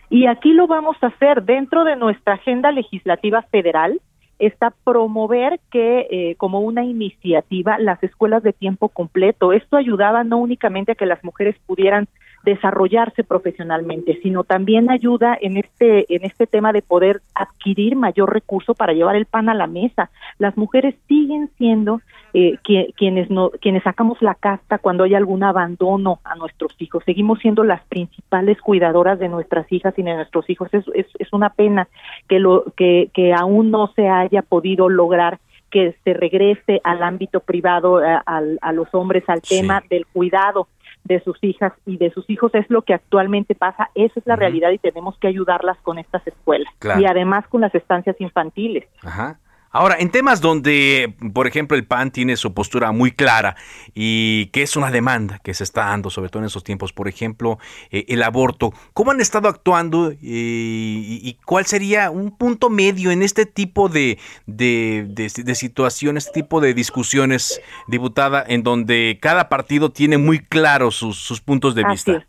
Y aquí lo vamos a hacer dentro de nuestra agenda legislativa federal está promover que eh, como una iniciativa las escuelas de tiempo completo. Esto ayudaba no únicamente a que las mujeres pudieran desarrollarse profesionalmente, sino también ayuda en este en este tema de poder adquirir mayor recurso para llevar el pan a la mesa. Las mujeres siguen siendo eh, quienes no quienes sacamos la casta cuando hay algún abandono a nuestros hijos. Seguimos siendo las principales cuidadoras de nuestras hijas y de nuestros hijos. Es, es, es una pena que lo que que aún no se haya podido lograr que se regrese al ámbito privado, eh, a, los hombres, al tema del cuidado de sus hijas y de sus hijos es lo que actualmente pasa, esa es la realidad y tenemos que ayudarlas con estas escuelas y además con las estancias infantiles. Ajá. Ahora, en temas donde, por ejemplo, el PAN tiene su postura muy clara y que es una demanda que se está dando, sobre todo en estos tiempos, por ejemplo, eh, el aborto, ¿cómo han estado actuando y, cuál sería un punto medio en este tipo de, de, de, situaciones, este tipo de discusiones, diputada, en donde cada partido tiene muy claros sus, sus puntos de vista?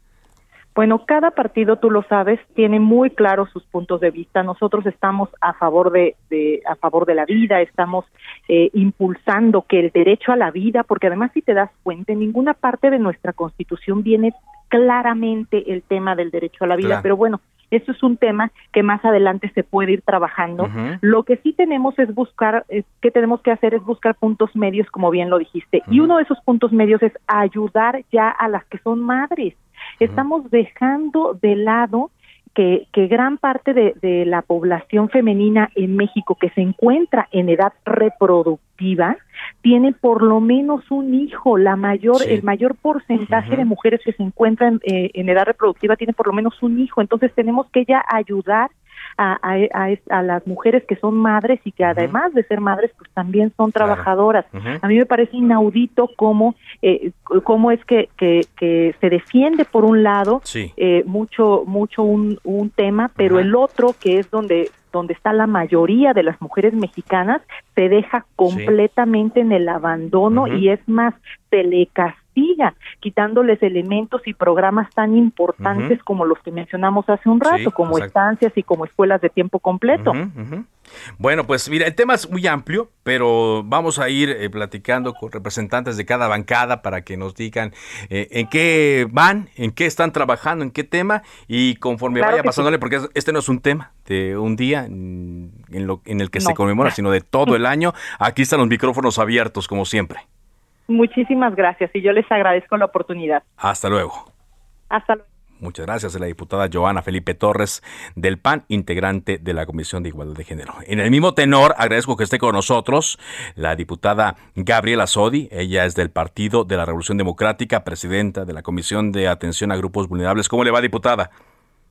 Bueno, cada partido, tú lo sabes, tiene muy claros sus puntos de vista. Nosotros estamos a favor de, a favor de la vida, estamos eh, impulsando que el derecho a la vida, porque además si te das cuenta, en ninguna parte de nuestra Constitución viene claramente el tema del derecho a la vida, pero bueno, eso es un tema que más adelante se puede ir trabajando. Lo que sí tenemos es buscar, es, que tenemos que hacer es buscar puntos medios, como bien lo dijiste. Y uno de esos puntos medios es ayudar ya a las que son madres. Estamos dejando de lado que, que gran parte de, de, la población femenina en México que se encuentra en edad reproductiva tiene por lo menos un hijo. La mayor, el mayor porcentaje de mujeres que se encuentran eh, en edad reproductiva tiene por lo menos un hijo. Entonces tenemos que ya ayudar a, a, las mujeres que son madres y que además de ser madres, pues también son trabajadoras. A mí me parece inaudito cómo, eh, cómo es que, que, que, se defiende por un lado eh, mucho, mucho un, un tema, pero el otro, que es donde donde está la mayoría de las mujeres mexicanas, se deja completamente en el abandono y es más, se le castiga, quitándoles elementos y programas tan importantes como los que mencionamos hace un rato, como estancias y como escuelas de tiempo completo. Bueno, pues mira, el tema es muy amplio, pero vamos a ir eh, platicando con representantes de cada bancada para que nos digan eh, en qué van, en qué están trabajando, en qué tema y conforme vaya pasándole, porque este no es un tema de un día en, lo, en el que se conmemora, sino de todo [laughs] el año. Aquí están los micrófonos abiertos, como siempre. Muchísimas gracias y yo les agradezco la oportunidad. Hasta luego. Hasta luego. Muchas gracias a la diputada Joana Felipe Torres del PAN, integrante de la Comisión de Igualdad de Género. En el mismo tenor, agradezco que esté con nosotros la diputada Gabriela Sodi. Ella es del Partido de la Revolución Democrática, presidenta de la Comisión de Atención a Grupos Vulnerables. ¿Cómo le va, diputada?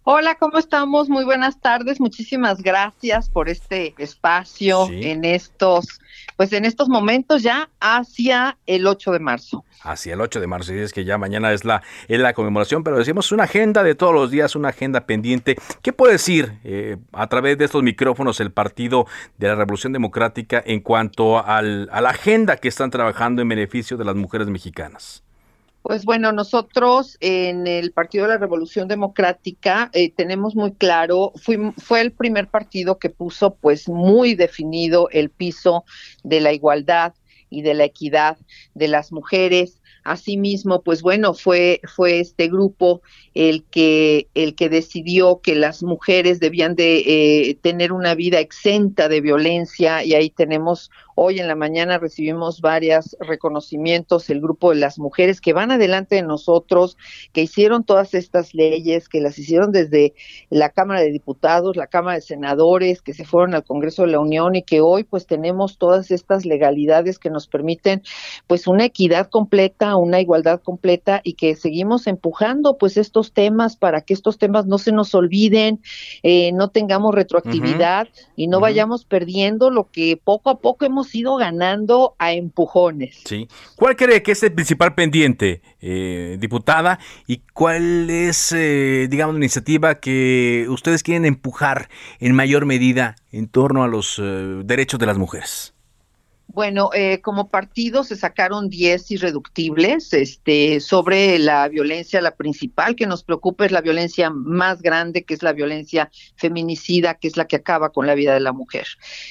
Hola, ¿cómo estamos? Muy buenas tardes. Muchísimas gracias por este espacio en estos, pues en estos momentos ya hacia el 8 de marzo. Hacia el 8 de marzo, y es que ya mañana es la, es la conmemoración, pero decimos una agenda de todos los días, una agenda pendiente. ¿Qué puede decir eh, a través de estos micrófonos el Partido de la Revolución Democrática en cuanto al, a la agenda que están trabajando en beneficio de las mujeres mexicanas? Pues bueno, nosotros en el Partido de la Revolución Democrática eh, tenemos muy claro, fue el primer partido que puso pues muy definido el piso de la igualdad y de la equidad de las mujeres. Asimismo, pues bueno, fue fue este grupo el que el que decidió que las mujeres debían de eh, tener una vida exenta de violencia y ahí tenemos hoy en la mañana recibimos varios reconocimientos el grupo de las mujeres que van adelante de nosotros, que hicieron todas estas leyes, que las hicieron desde la Cámara de Diputados, la Cámara de Senadores, que se fueron al Congreso de la Unión y que hoy pues tenemos todas estas legalidades que nos permiten pues una equidad completa, una igualdad completa y que seguimos empujando pues estos temas para que estos temas no se nos olviden, eh, no tengamos retroactividad y no vayamos perdiendo lo que poco a poco hemos ido ganando a empujones. Sí. ¿Cuál cree que es el principal pendiente, eh, diputada? ¿Y cuál es, eh, digamos, la iniciativa que ustedes quieren empujar en mayor medida en torno a los derechos de las mujeres? Bueno, eh, como partido se sacaron 10 irreductibles este, sobre la violencia. La principal que nos preocupa es la violencia más grande, que es la violencia feminicida, que es la que acaba con la vida de la mujer.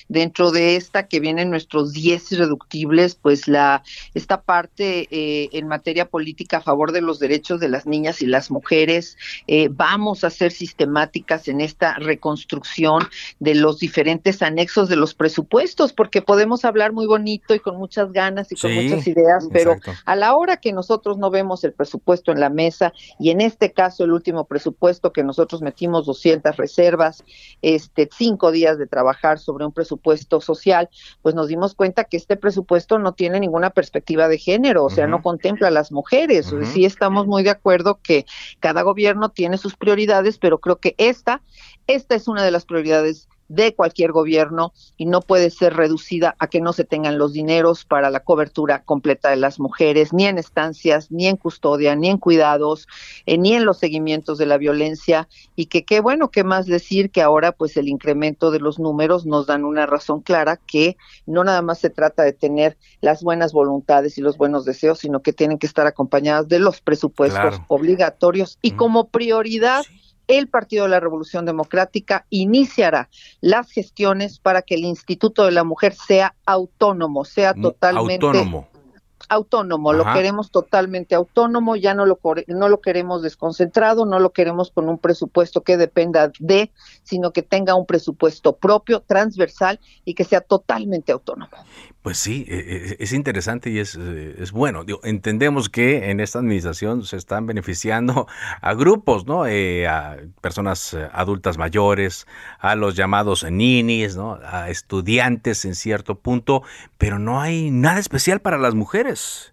Dentro de esta que vienen nuestros 10 irreductibles, pues la esta parte eh, en materia política a favor de los derechos de las niñas y las mujeres, eh, vamos a ser sistemáticas en esta reconstrucción de los diferentes anexos de los presupuestos, porque podemos hablar muy bonito y con muchas ganas y con muchas ideas, pero a la hora que nosotros no vemos el presupuesto en la mesa y en este caso el último presupuesto que nosotros metimos 200 reservas, este cinco días de trabajar sobre un presupuesto social, pues nos dimos cuenta que este presupuesto no tiene ninguna perspectiva de género, o sea, no contempla a las mujeres. Sí estamos muy de acuerdo que cada gobierno tiene sus prioridades, pero creo que esta esta es una de las prioridades de cualquier gobierno y no puede ser reducida a que no se tengan los dineros para la cobertura completa de las mujeres, ni en estancias, ni en custodia, ni en cuidados, eh, ni en los seguimientos de la violencia. Y que qué bueno, qué más decir que ahora pues el incremento de los números nos dan una razón clara que no nada más se trata de tener las buenas voluntades y los buenos deseos, sino que tienen que estar acompañadas de los presupuestos obligatorios y como prioridad el Partido de la Revolución Democrática iniciará las gestiones para que el Instituto de la Mujer sea autónomo, sea totalmente autónomo. autónomo, lo queremos totalmente autónomo, ya no lo, no lo queremos desconcentrado, no lo queremos con un presupuesto que dependa de, sino que tenga un presupuesto propio, transversal y que sea totalmente autónomo. Pues sí, e, e, es interesante y es, eh, es bueno. entendemos que en esta administración se están beneficiando [laughs] a grupos, ¿no? Eh, a personas eh, adultas mayores, a los llamados ninis, ¿no? A estudiantes en cierto punto, pero no hay nada especial para las mujeres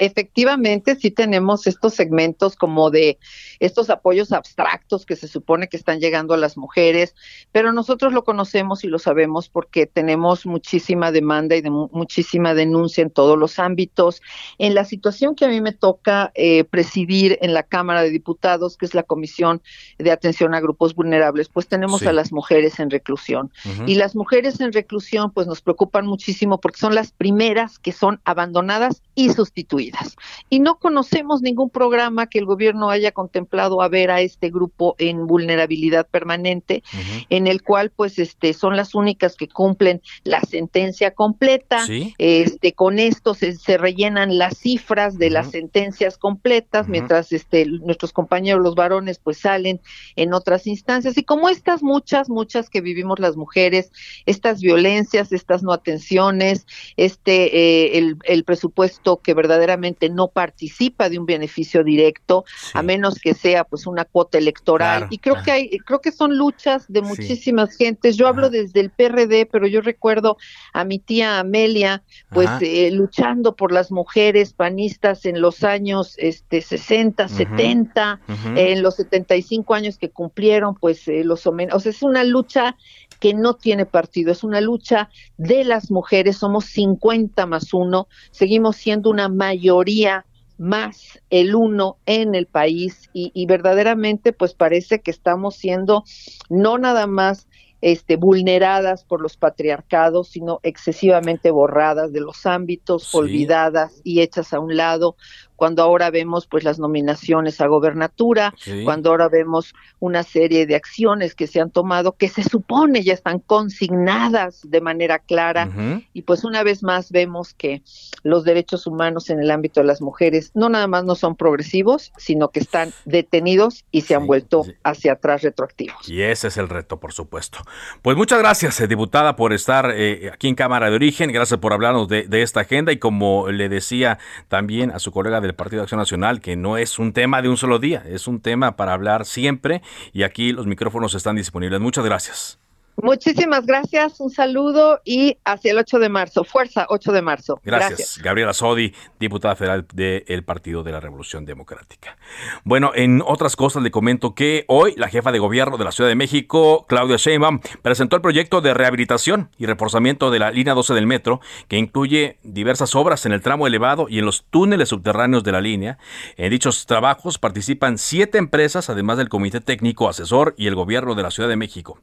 efectivamente sí tenemos estos segmentos como de estos apoyos abstractos que se supone que están llegando a las mujeres, pero nosotros lo conocemos y lo sabemos porque tenemos muchísima demanda y de muchísima denuncia en todos los ámbitos. En la situación que a mí me toca eh, presidir en la Cámara de Diputados, que es la Comisión de Atención a Grupos Vulnerables, pues tenemos a las mujeres en reclusión. Y las mujeres en reclusión pues nos preocupan muchísimo porque son las primeras que son abandonadas y sustituidas. Y no conocemos ningún programa que el gobierno haya contemplado a ver a este grupo en vulnerabilidad permanente, en el cual pues este son las únicas que cumplen la sentencia completa. Este con esto se, rellenan las cifras de las sentencias completas, mientras este nuestros compañeros los varones pues salen en otras instancias. Y como estas muchas muchas que vivimos las mujeres, estas violencias, estas no atenciones, este eh, el, el presupuesto que verdaderamente no participa de un beneficio directo, a menos que sea pues una cuota electoral. y creo que hay, creo que son luchas de muchísimas gentes. Yo hablo desde el PRD, pero yo recuerdo a mi tía Amelia, pues eh, luchando por las mujeres panistas en los años este 60, 70, en los 75 años que cumplieron, pues eh, los o sea, es una lucha que no tiene partido, es una lucha de las mujeres, somos 50 más uno, seguimos siendo una mayoría más el uno en el país y, y, verdaderamente pues parece que estamos siendo no nada más este, vulneradas por los patriarcados, sino excesivamente borradas de los ámbitos, olvidadas y hechas a un lado, cuando ahora vemos pues las nominaciones a gobernatura, cuando ahora vemos una serie de acciones que se han tomado que se supone ya están consignadas de manera clara y pues una vez más vemos que los derechos humanos en el ámbito de las mujeres no nada más no son progresivos, sino que están detenidos y se han vuelto hacia atrás retroactivos. Y ese es el reto, por supuesto. Pues muchas gracias, eh, diputada, por estar eh, aquí en Cámara de Origen. Gracias por hablarnos de, de esta agenda y como le decía también a su colega del Partido de Acción Nacional, que no es un tema de un solo día, es un tema para hablar siempre y aquí los micrófonos están disponibles. Muchas gracias. Muchísimas gracias, un saludo y hacia el 8 de marzo. Fuerza, 8 de marzo. Gracias. Gabriela Sodi, diputada federal del Partido de la Revolución Democrática. Bueno, en otras cosas le comento que hoy la jefa de gobierno de la Ciudad de México, Claudia Sheinbaum, presentó el proyecto de rehabilitación y reforzamiento de la línea 12 del metro, que incluye diversas obras en el tramo elevado y en los túneles subterráneos de la línea. En dichos trabajos participan siete empresas, además del Comité Técnico Asesor y el Gobierno de la Ciudad de México.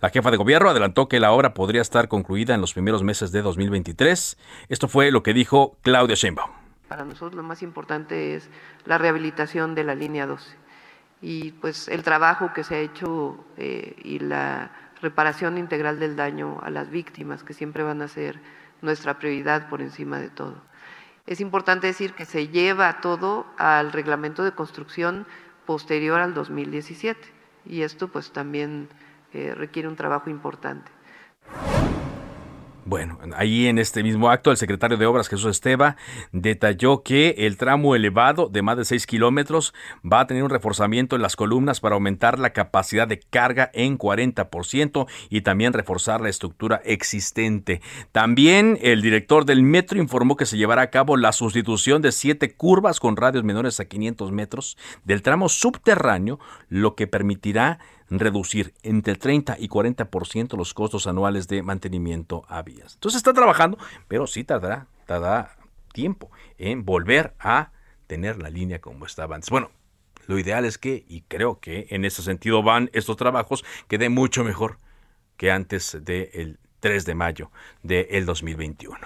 La jefa de gobierno adelantó que la obra podría estar concluida en los primeros meses de 2023. Esto fue lo que dijo Claudia Sheinbaum. Para nosotros lo más importante es la rehabilitación de la línea 12 y pues el trabajo que se ha hecho eh, y la reparación integral del daño a las víctimas, que siempre van a ser nuestra prioridad por encima de todo. Es importante decir que se lleva todo al reglamento de construcción posterior al 2017 y esto pues también requiere un trabajo importante. Bueno, ahí en este mismo acto, el secretario de Obras, Jesús Esteba, detalló que el tramo elevado de más de 6 kilómetros va a tener un reforzamiento en las columnas para aumentar la capacidad de carga en 40% y también reforzar la estructura existente. También el director del metro informó que se llevará a cabo la sustitución de siete curvas con radios menores a 500 metros del tramo subterráneo, lo que permitirá reducir entre el 30 y 40% los costos anuales de mantenimiento a vías. Entonces está trabajando, pero sí tardará, tardará tiempo en volver a tener la línea como estaba antes. Bueno, lo ideal es que, y creo que en ese sentido van estos trabajos, quede mucho mejor que antes del 3 de mayo del 2021.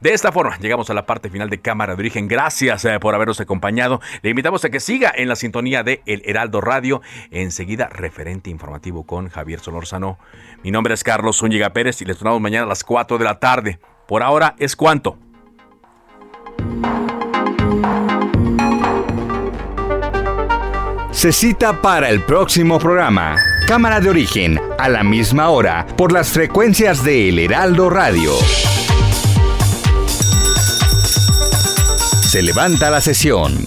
De esta forma, llegamos a la parte final de Cámara de Origen. Gracias eh, por habernos acompañado. Le invitamos a que siga en la sintonía de El Heraldo Radio. Enseguida, referente informativo con Javier Solórzano. Mi nombre es Carlos Zúñiga Pérez y les tornamos mañana a las 4 de la tarde. Por ahora es cuanto. Se cita para el próximo programa. Cámara de origen, a la misma hora, por las frecuencias de El Heraldo Radio. Se levanta la sesión.